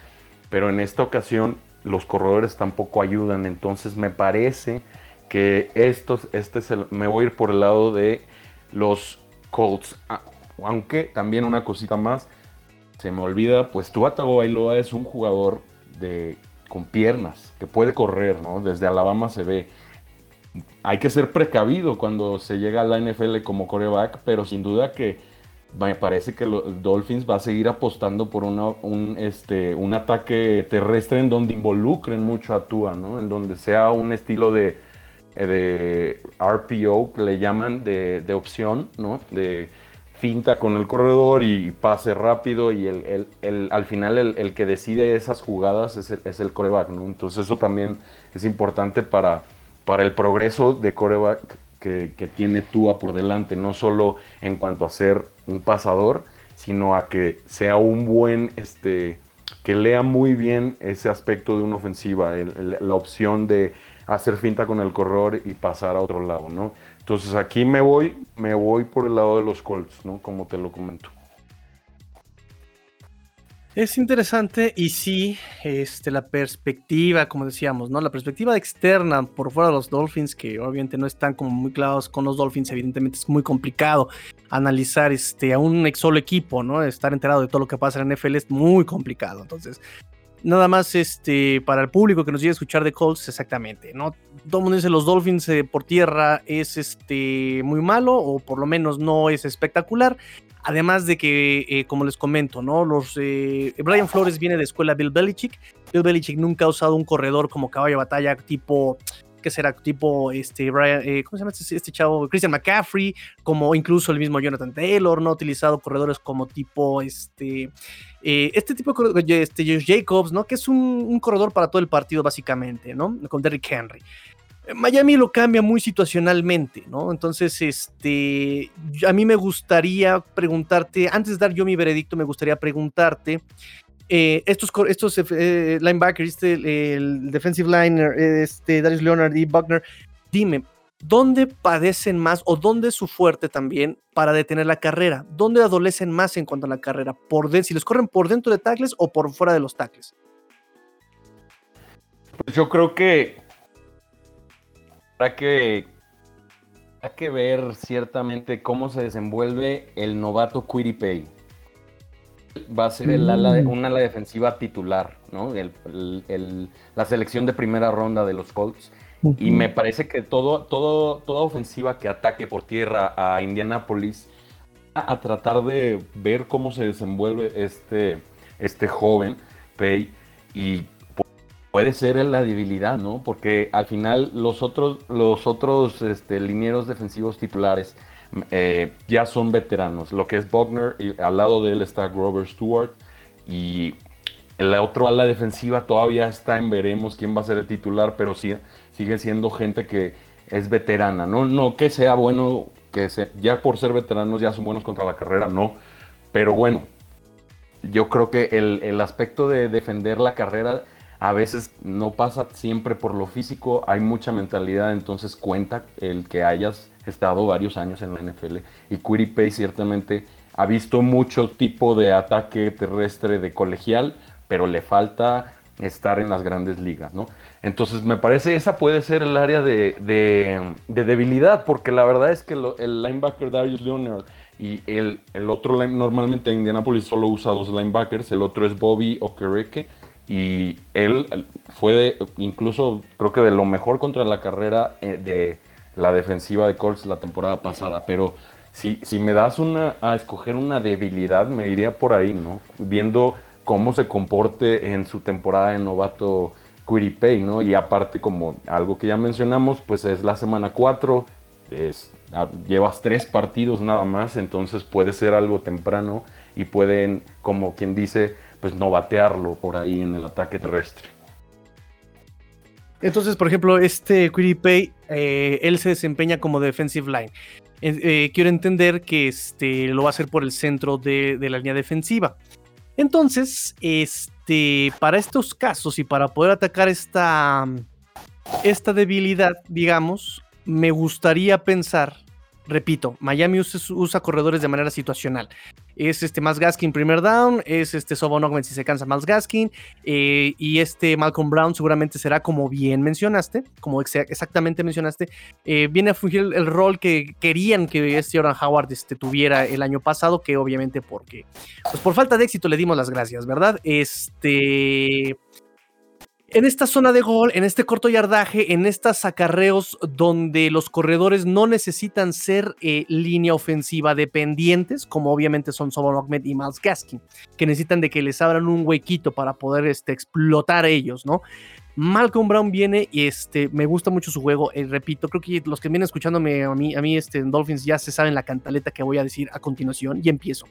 pero en esta ocasión los corredores tampoco ayudan, entonces me parece que estos, este me voy a ir por el lado de los Colts. Ah, aunque también una cosita más, se me olvida, pues Tua Tagovailoa es un jugador de, con piernas, que puede correr, ¿no? Desde Alabama se ve. Hay que ser precavido cuando se llega a la NFL como coreback, pero sin duda que me parece que los Dolphins va a seguir apostando por un, este, un ataque terrestre en donde involucren mucho a Tua, ¿no? En donde sea un estilo de de RPO, le llaman, de, opción, ¿no? De finta con el corredor y pase rápido y el, al final el, que decide esas jugadas es el, es el coreback, ¿no? Entonces eso también es importante para, para el progreso de coreback que, que, tiene Tua por delante, no solo en cuanto a ser un pasador, sino a que sea un buen este, que lea muy bien ese aspecto de una ofensiva, la opción de hacer finta con el corredor y pasar a otro lado, ¿no? Entonces aquí me voy, me voy por el lado de los Colts, ¿no? Como te lo comento. Es interesante y sí, este, la perspectiva, como decíamos, ¿no? La perspectiva externa por fuera de los Dolphins, que obviamente no están como muy clavados con los Dolphins, evidentemente es muy complicado analizar este, a un solo equipo, ¿no? Estar enterado de todo lo que pasa en NFL es muy complicado. Entonces, nada más este, para el público que nos llega a escuchar de Colts, exactamente, ¿no? Todo el mundo dice los Dolphins eh, por tierra es este, muy malo o por lo menos no es espectacular. Además de que, eh, como les comento, ¿no? Los, eh, Brian Flores viene de escuela Bill Belichick. Bill Belichick nunca ha usado un corredor como caballo de batalla tipo ¿qué será? Tipo, este, Brian, eh, ¿cómo se llama este, este, chavo? Christian McCaffrey, como incluso el mismo Jonathan Taylor, no ha utilizado corredores como tipo, este, este tipo de este, Josh Jacobs, ¿no? Que es un, un, corredor para todo el partido, básicamente, ¿no? Con Derrick Henry. Miami lo cambia muy situacionalmente, ¿no? Entonces, este, a mí me gustaría preguntarte, antes de dar yo mi veredicto, me gustaría preguntarte, eh, estos, estos eh, linebackers, este, el defensive liner, este, Darius Leonard y Buckner, dime, ¿dónde padecen más o dónde es su fuerte también para detener la carrera? ¿Dónde adolecen más en cuanto a la carrera? ¿Por si les corren por dentro de tackles o por fuera de los tackles? Pues yo creo que Habrá que, que ver ciertamente cómo se desenvuelve el novato Pay. Va a ser el ala de, mm. un ala defensiva titular, ¿no? la selección de primera ronda de los Colts. Y me parece que todo, todo, toda ofensiva que ataque por tierra a Indianapolis a, a tratar de ver cómo se desenvuelve este, este joven Pay y puede ser la debilidad, ¿no? Porque al final los otros, los otros este, linieros defensivos titulares eh, ya son veteranos. Lo que es Bogner, y al lado de él está Grover Stewart. Y el otro ala defensiva todavía está en veremos quién va a ser el titular, pero sí, sigue siendo gente que es veterana. No, no que sea bueno, que ya por ser veteranos ya son buenos contra la carrera, no. Pero bueno, yo creo que el, el aspecto de defender la carrera a veces no pasa siempre por lo físico, hay mucha mentalidad, entonces cuenta el que hayas estado varios años en la NFL. Y Pay ciertamente ha visto mucho tipo de ataque terrestre de colegial, pero le falta estar en las grandes ligas, ¿no? Entonces me parece esa puede ser el área de, debilidad, porque la verdad es que el linebacker Darius Leonard y el, el otro normalmente en Indianapolis solo usa dos linebackers, el otro es Bobby Okereke y él fue incluso creo que de lo mejor contra la carrera eh, de la defensiva de Colts la temporada pasada, pero si, si me das una, a escoger una debilidad, me iría por ahí, ¿no? Viendo cómo se comporte en su temporada de novato Pay, ¿no? Y aparte, como algo que ya mencionamos, pues es la semana 4, es, ah, llevas tres partidos nada más, entonces puede ser algo temprano y pueden, como quien dice, pues no batearlo por ahí en el ataque terrestre. Entonces, por ejemplo, este Quiripay, eh, él se desempeña como defensive line. Eh, quiero entender que este, lo va a hacer por el centro de, la línea defensiva. Entonces, este, para estos casos y para poder atacar esta, esta debilidad, digamos, me gustaría pensar repito, Miami usa, corredores de manera situacional. Es este más Gaskin primer down, es este Sobon si se cansa más Gaskin, eh, y este Malcolm Brown seguramente será como bien mencionaste, como exactamente mencionaste, eh, viene a fungir el, rol que querían que este Oran Howard este, tuviera el año pasado, que obviamente porque, pues por falta de éxito le dimos las gracias, ¿verdad? Este en esta zona de gol, en este corto yardaje, en estas acarreos donde los corredores no necesitan ser eh, línea ofensiva dependientes, como obviamente son Sobon Ahmed y Miles Gaskin, que necesitan de que les abran un huequito para poder este, explotar ellos, ¿no? Malcolm Brown viene y este, me gusta mucho su juego. Eh, repito, creo que los que vienen escuchándome a mí, a mí este, en Dolphins ya se saben la cantaleta que voy a decir a continuación y empiezo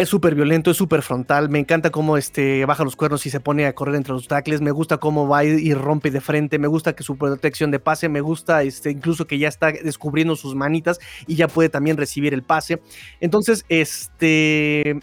es súper violento, es súper frontal. Me encanta cómo este, baja los cuernos y se pone a correr entre los tackles. Me gusta cómo va y rompe de frente. Me gusta que su protección de pase. Me gusta este, incluso que ya está descubriendo sus manitas y ya puede también recibir el pase. Entonces, este.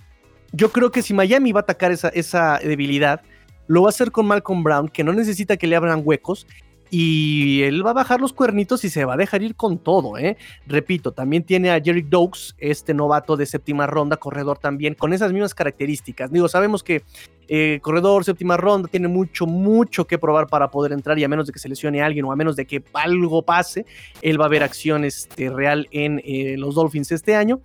yo creo que si Miami va a atacar esa, esa debilidad, lo va a hacer con Malcolm Brown, que no necesita que le abran huecos y él va a bajar los cuernitos y se va a dejar ir con todo, ¿eh? Repito, también tiene a Jerry Doakes, este novato de séptima ronda, corredor también, con esas mismas características. Digo, sabemos que eh, corredor, séptima ronda, tiene mucho, mucho que probar para poder entrar y a menos de que se lesione a alguien o a menos de que algo pase, él va a ver acción este, real en eh, los Dolphins este año.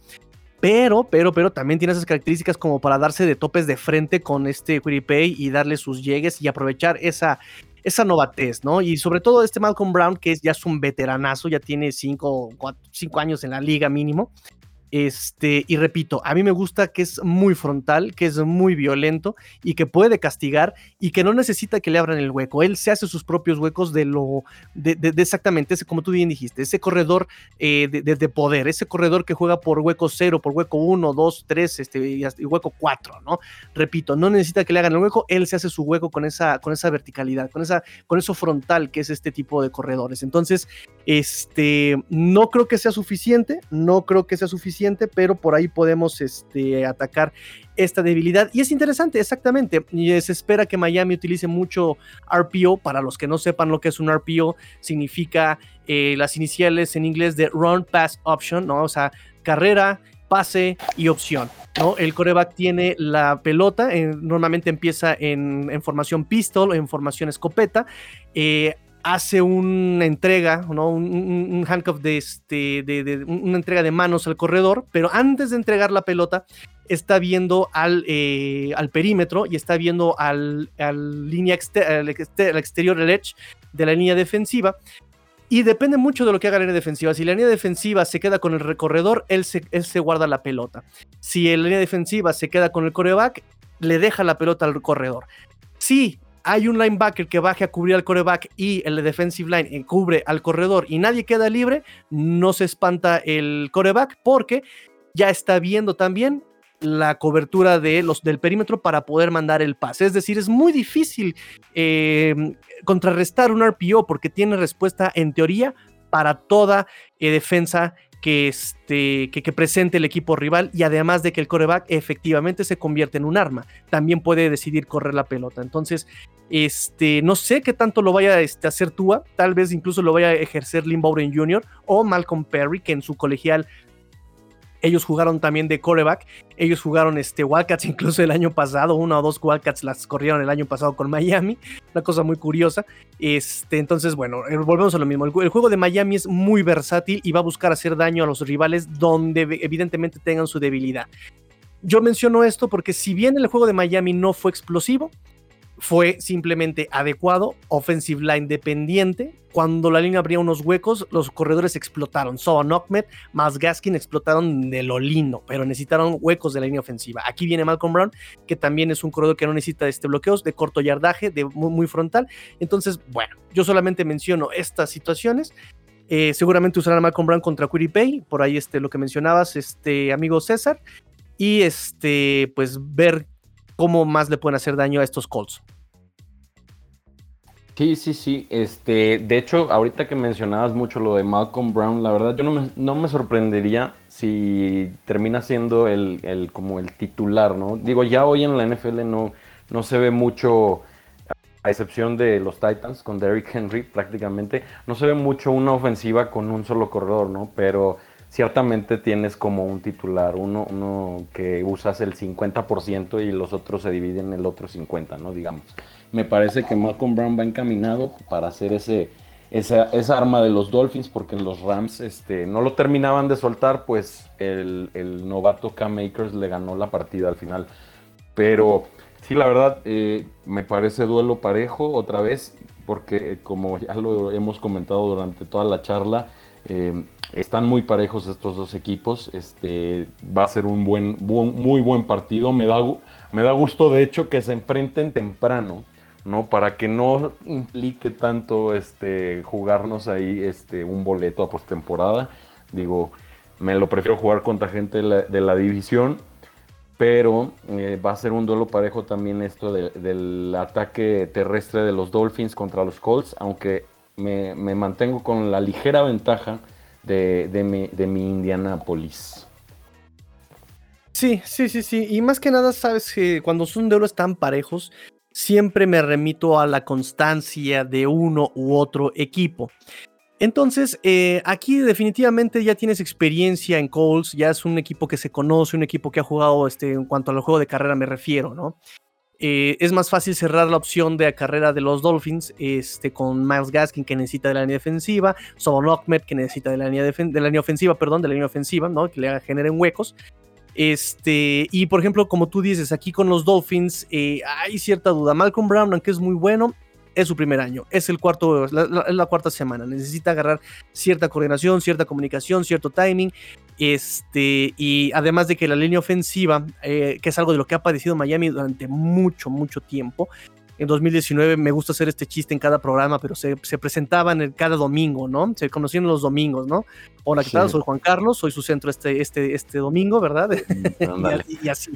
Pero, pero, pero también tiene esas características como para darse de topes de frente con este Pay y darle sus llegues y aprovechar esa, esa novatez, ¿no? Y sobre todo este Malcolm Brown, que es, ya es un veteranazo, ya tiene cinco, cinco años en la liga mínimo. Este, y repito, a mí me gusta que es muy frontal, que es muy violento y que puede castigar y que no necesita que le abran el hueco. Él se hace sus propios huecos de lo, de, exactamente, ese, como tú bien dijiste, ese corredor eh, de, poder, ese corredor que juega por hueco 0, por hueco 1, 2, 3 este, y, hueco 4, ¿no? Repito, no necesita que le hagan el hueco, él se hace su hueco con esa, con esa verticalidad, con, esa, con eso frontal que es este tipo de corredores. Entonces, este, no creo que sea suficiente, no creo que sea suficiente pero por ahí podemos este, atacar esta debilidad. Y es interesante, exactamente. Y se espera que Miami utilice mucho RPO. Para los que no sepan lo que es un RPO, significa eh, las iniciales en inglés de Run Pass Option, ¿no? O sea, carrera, pase y opción. ¿no? El coreback tiene la pelota, normalmente empieza en, formación pistol, en formación escopeta. Eh, hace una entrega, ¿no? un, handcuff de, este, de, una entrega de manos al corredor, pero antes de entregar la pelota está viendo al, eh, al perímetro y está viendo al, línea al exterior del edge de la línea defensiva. Y depende mucho de lo que haga la línea defensiva. Si la línea defensiva se queda con el recorredor, él se, él se guarda la pelota. Si la línea defensiva se queda con el coreback, le deja la pelota al corredor. Si hay un linebacker que baje a cubrir al coreback y el defensive line cubre al corredor y nadie queda libre, no se espanta el coreback porque ya está viendo también la cobertura de los, del perímetro para poder mandar el pase. Es decir, es muy difícil eh, contrarrestar un RPO porque tiene respuesta en teoría para toda eh, defensa que, este, que, presente el equipo rival y además de que el coreback efectivamente se convierte en un arma, también puede decidir correr la pelota. Entonces, este, no sé qué tanto lo vaya este, a hacer Tua, tal vez incluso lo vaya a ejercer Lynn Bowden Jr. o Malcolm Perry, que en su colegial ellos jugaron también de coreback. Ellos jugaron este Wildcats incluso el año pasado. Una o dos Wildcats las corrieron el año pasado con Miami. Una cosa muy curiosa. Este, entonces, bueno, eh, volvemos a lo mismo. El, juego de Miami es muy versátil y va a buscar hacer daño a los rivales donde evidentemente tengan su debilidad. Yo menciono esto porque si bien el juego de Miami no fue explosivo, fue simplemente adecuado, offensive line dependiente. Cuando la línea abría unos huecos, los corredores explotaron. So, Ahmed más Gaskin explotaron de lo lindo, pero necesitaron huecos de la línea ofensiva. Aquí viene Malcolm Brown, que también es un corredor que no necesita este bloqueos de corto yardaje, de muy, frontal. Entonces, bueno, yo solamente menciono estas situaciones. Eh, seguramente usarán a Malcolm Brown contra Pay, por ahí este, lo que mencionabas, este amigo César. Y este, pues ver cómo más le pueden hacer daño a estos Colts. Sí, sí, sí. Este, de hecho, ahorita que mencionabas mucho lo de Malcolm Brown, la verdad yo no me, sorprendería si termina siendo el, como el titular, ¿no? Digo, ya hoy en la NFL no, no se ve mucho, a excepción de los Titans con Derrick Henry prácticamente, no se ve mucho una ofensiva con un solo corredor, ¿no? Pero ciertamente tienes como un titular, uno, uno que usas el 50% y los otros se dividen en el otro 50%, ¿no? Digamos. Me parece que Malcolm Brown va encaminado para hacer ese, esa, esa arma de los Dolphins, porque los Rams este, no lo terminaban de soltar, pues el, novato Cam Makers le ganó la partida al final. Pero sí, la verdad, eh, me parece duelo parejo otra vez, porque como ya lo hemos comentado durante toda la charla, eh, están muy parejos estos dos equipos. Este, va a ser un buen, muy buen partido. Me da, me da gusto, de hecho, que se enfrenten temprano, ¿no? Para que no implique tanto este, jugarnos ahí este, un boleto a postemporada. Digo, me lo prefiero jugar contra gente de la, división. Pero eh, va a ser un duelo parejo también esto del ataque terrestre de los Dolphins contra los Colts, aunque me, mantengo con la ligera ventaja de, mi, de mi Indianapolis. Sí, sí, sí, sí. Y más que nada, sabes que cuando son duelos tan parejos, siempre me remito a la constancia de uno u otro equipo. Entonces, eh, aquí definitivamente ya tienes experiencia en Colts, ya es un equipo que se conoce, un equipo que ha jugado, este, en cuanto al juego de carrera me refiero, ¿no? Eh, es más fácil cerrar la opción de la carrera de los Dolphins este, con Miles Gaskin que necesita de la línea defensiva, Sobon Ahmed que necesita de la línea, de la línea ofensiva, perdón, de la línea ofensiva, ¿no? Que le generen huecos. Este, y por ejemplo, como tú dices, aquí con los Dolphins eh, hay cierta duda. Malcolm Brown, aunque es muy bueno, es su primer año, es el cuarto, la, la, cuarta semana. Necesita agarrar cierta coordinación, cierta comunicación, cierto timing. Este, y además de que la línea ofensiva, eh, que es algo de lo que ha padecido Miami durante mucho, mucho tiempo. En 2019 me gusta hacer este chiste en cada programa, pero se, se presentaban en cada domingo, ¿no? Se conocían los domingos, ¿no? Hola, ¿qué tal? Soy Juan Carlos, soy su centro este, este, este domingo, ¿verdad? Mm, y, así.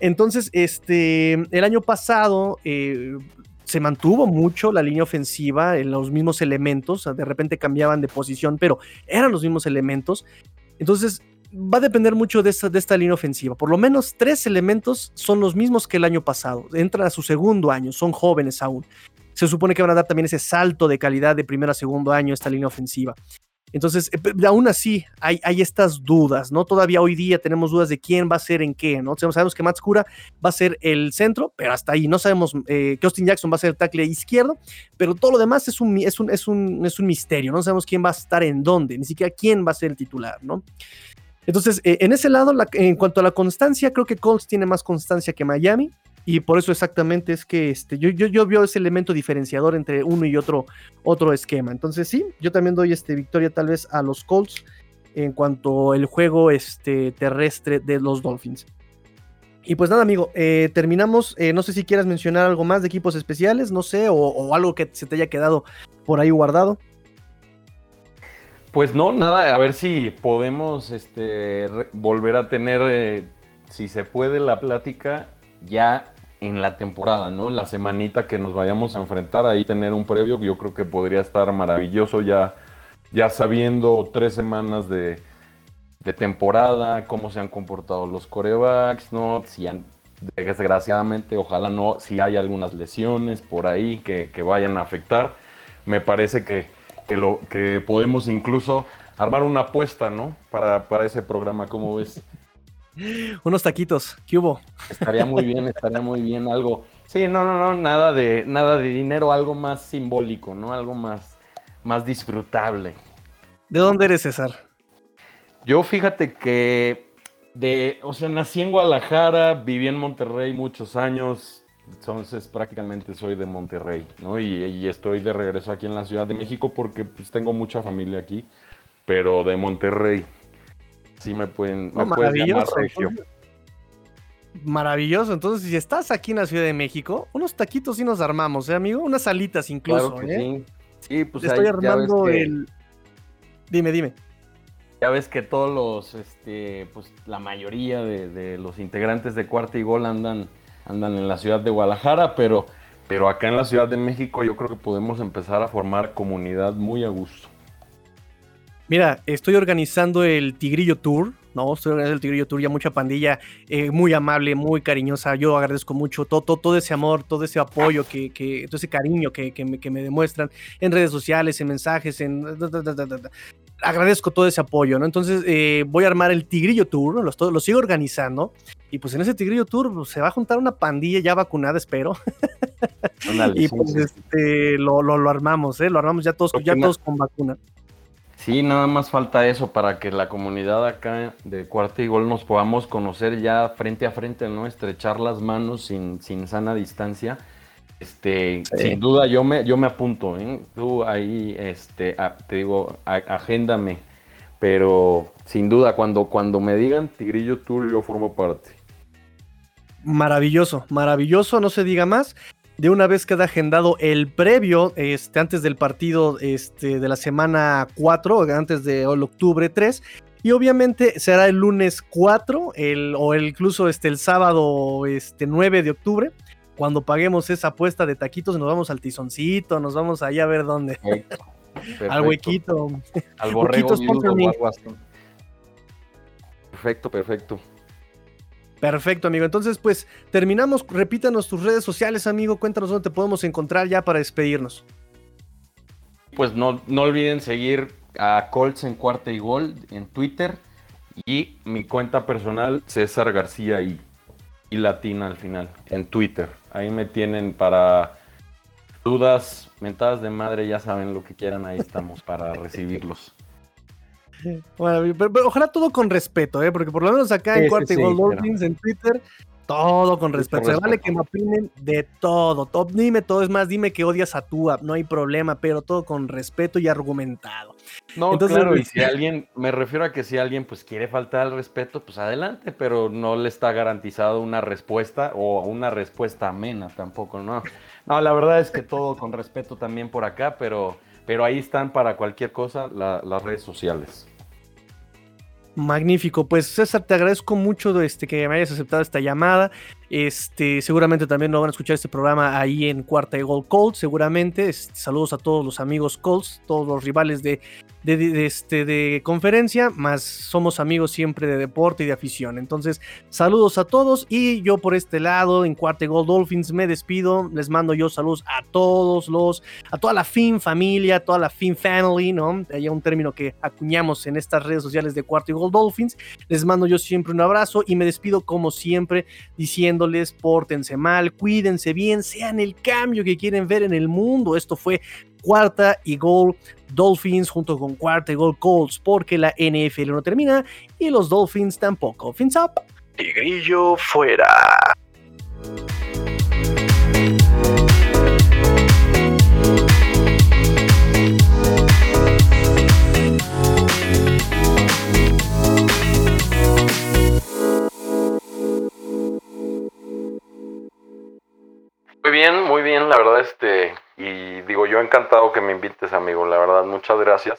Entonces, este, el año pasado eh, se mantuvo mucho la línea ofensiva en los mismos elementos, de repente cambiaban de posición, pero eran los mismos elementos. Entonces, va a depender mucho de esta, de esta línea ofensiva. Por lo menos tres elementos son los mismos que el año pasado. Entran a su segundo año, son jóvenes aún. Se supone que van a dar también ese salto de calidad de primero a segundo año esta línea ofensiva. Entonces, eh, aún así, hay, hay, estas dudas, ¿no? Todavía hoy día tenemos dudas de quién va a ser en qué, ¿no? Sabemos que Matskura va a ser el centro, pero hasta ahí no sabemos eh, que Austin Jackson va a ser el tackle izquierdo, pero todo lo demás es un, es, un, es, un, es un misterio, no sabemos quién va a estar en dónde, ni siquiera quién va a ser el titular, ¿no? Entonces, eh, en ese lado, en cuanto a la constancia, creo que Colts tiene más constancia que Miami. Y por eso exactamente es que este, yo, yo, yo veo ese elemento diferenciador entre uno y otro, otro esquema. Entonces sí, yo también doy este, victoria tal vez a los Colts en cuanto al juego este, terrestre de los Dolphins. Y pues nada, amigo, eh, terminamos. Eh, no sé si quieras mencionar algo más de equipos especiales, no sé, o, algo que se te haya quedado por ahí guardado. Pues no, nada, a ver si podemos este, volver a tener, eh, si se puede, la plática ya en la temporada, ¿no? La semanita que nos vayamos a enfrentar, ahí tener un previo, yo creo que podría estar maravilloso ya, ya sabiendo tres semanas de, temporada, cómo se han comportado los corebacks, ¿no? Si han, desgraciadamente, ojalá no, si hay algunas lesiones por ahí que, vayan a afectar, me parece que, que podemos incluso armar una apuesta, ¿no? Para, para ese programa, ¿cómo ves? Unos taquitos, ¿qué hubo? Estaría muy bien, estaría muy bien algo. Sí, no, no, no, nada de, nada de dinero, algo más simbólico, ¿no? Algo más, más disfrutable. ¿De dónde eres, César? Yo fíjate que de, o sea, nací en Guadalajara, viví en Monterrey muchos años, entonces prácticamente soy de Monterrey, ¿no? Y, y, estoy de regreso aquí en la Ciudad de México porque pues, tengo mucha familia aquí, pero de Monterrey. Sí, me pueden, me maravilloso, Maravilloso. Entonces, si estás aquí en la Ciudad de México, unos taquitos sí nos armamos, ¿eh, amigo? Unas alitas incluso, ¿eh? Sí. pues estoy armando el. Dime, dime. Ya ves que todos los, este, pues la mayoría de, los integrantes de Cuarta y Gol andan, andan en la ciudad de Guadalajara, pero, pero acá en la Ciudad de México yo creo que podemos empezar a formar comunidad muy a gusto. Mira, estoy organizando el Tigrillo Tour, ¿no? Estoy organizando el Tigrillo Tour, ya mucha pandilla, eh, muy amable, muy cariñosa. Yo agradezco mucho todo, todo, ese amor, todo ese apoyo, que, que todo ese cariño que, que, me, que, me, demuestran en redes sociales, en mensajes, en... Agradezco todo ese apoyo, ¿no? Entonces eh, voy a armar el Tigrillo Tour, lo, lo sigo organizando. Y pues en ese Tigrillo Tour pues, se va a juntar una pandilla ya vacunada, espero. y pues este, lo, lo, lo, armamos, ¿eh? Lo armamos ya todos, ya todos con vacuna. Sí, nada más falta eso para que la comunidad acá de Cuarta y Gol nos podamos conocer ya frente a frente, ¿no? Estrechar las manos sin, sin sana distancia. Este, sin duda yo me, yo me apunto, ¿eh? Tú ahí, este, te digo, agéndame. Pero sin duda, cuando, cuando me digan Tigrillo Tour, yo formo parte. Maravilloso, maravilloso, no se diga más de una vez queda agendado el previo, este, antes del partido este, de la semana 4, antes de octubre 3. Y obviamente será el lunes 4 el, o incluso este, el sábado este, 9 de octubre, cuando paguemos esa apuesta de taquitos, nos vamos al tizoncito, nos vamos allá a ver dónde. al huequito. Al borrego. perfecto, perfecto. Perfecto, amigo. Entonces, pues terminamos. Repítanos tus redes sociales, amigo. Cuéntanos dónde te podemos encontrar ya para despedirnos. Pues no, no olviden seguir a Colts en cuarta y gol en Twitter y mi cuenta personal César García y, y Latina al final en Twitter. Ahí me tienen para dudas, mentadas de madre, ya saben lo que quieran, ahí estamos para recibirlos. Bueno, pero, ojalá todo con respeto, ¿eh? porque por lo menos acá en Cuarta y Gol en Twitter, todo con respeto. Se vale que me opinen de todo. Top, dime todo, es más, dime que odias a tu no hay problema, pero todo con respeto y argumentado. No, Entonces, claro, y si alguien, me refiero a que si alguien pues quiere faltar al respeto, pues adelante, pero no le está garantizado una respuesta o una respuesta amena tampoco, ¿no? No, la verdad es que todo con respeto también por acá, pero pero ahí están para cualquier cosa las redes sociales. Magnífico, pues César, te agradezco mucho este, que me hayas aceptado esta llamada. Este, seguramente también lo van a escuchar este programa ahí en Cuarta de Gold Cold, seguramente. saludos a todos los amigos Colts, todos los rivales de, de, este, de conferencia, más somos amigos siempre de deporte y de afición. Entonces, saludos a todos y yo por este lado, en Cuarta Gold Dolphins, me despido. Les mando yo saludos a todos los, a toda la Fin familia, toda la Fin Family, ¿no? Hay un término que acuñamos en estas redes sociales de Cuarta Gold Dolphins. Les mando yo siempre un abrazo y me despido como siempre diciéndoles, pórtense mal, cuídense bien, sean el cambio que quieren ver en el mundo. Esto fue cuarta y gol Dolphins junto con cuarta y gol Colts porque la NFL no termina y los Dolphins tampoco. Fins up. Y grillo fuera. Muy bien, muy bien, la verdad, este, y digo, yo encantado que me invites, amigo, la verdad, muchas gracias.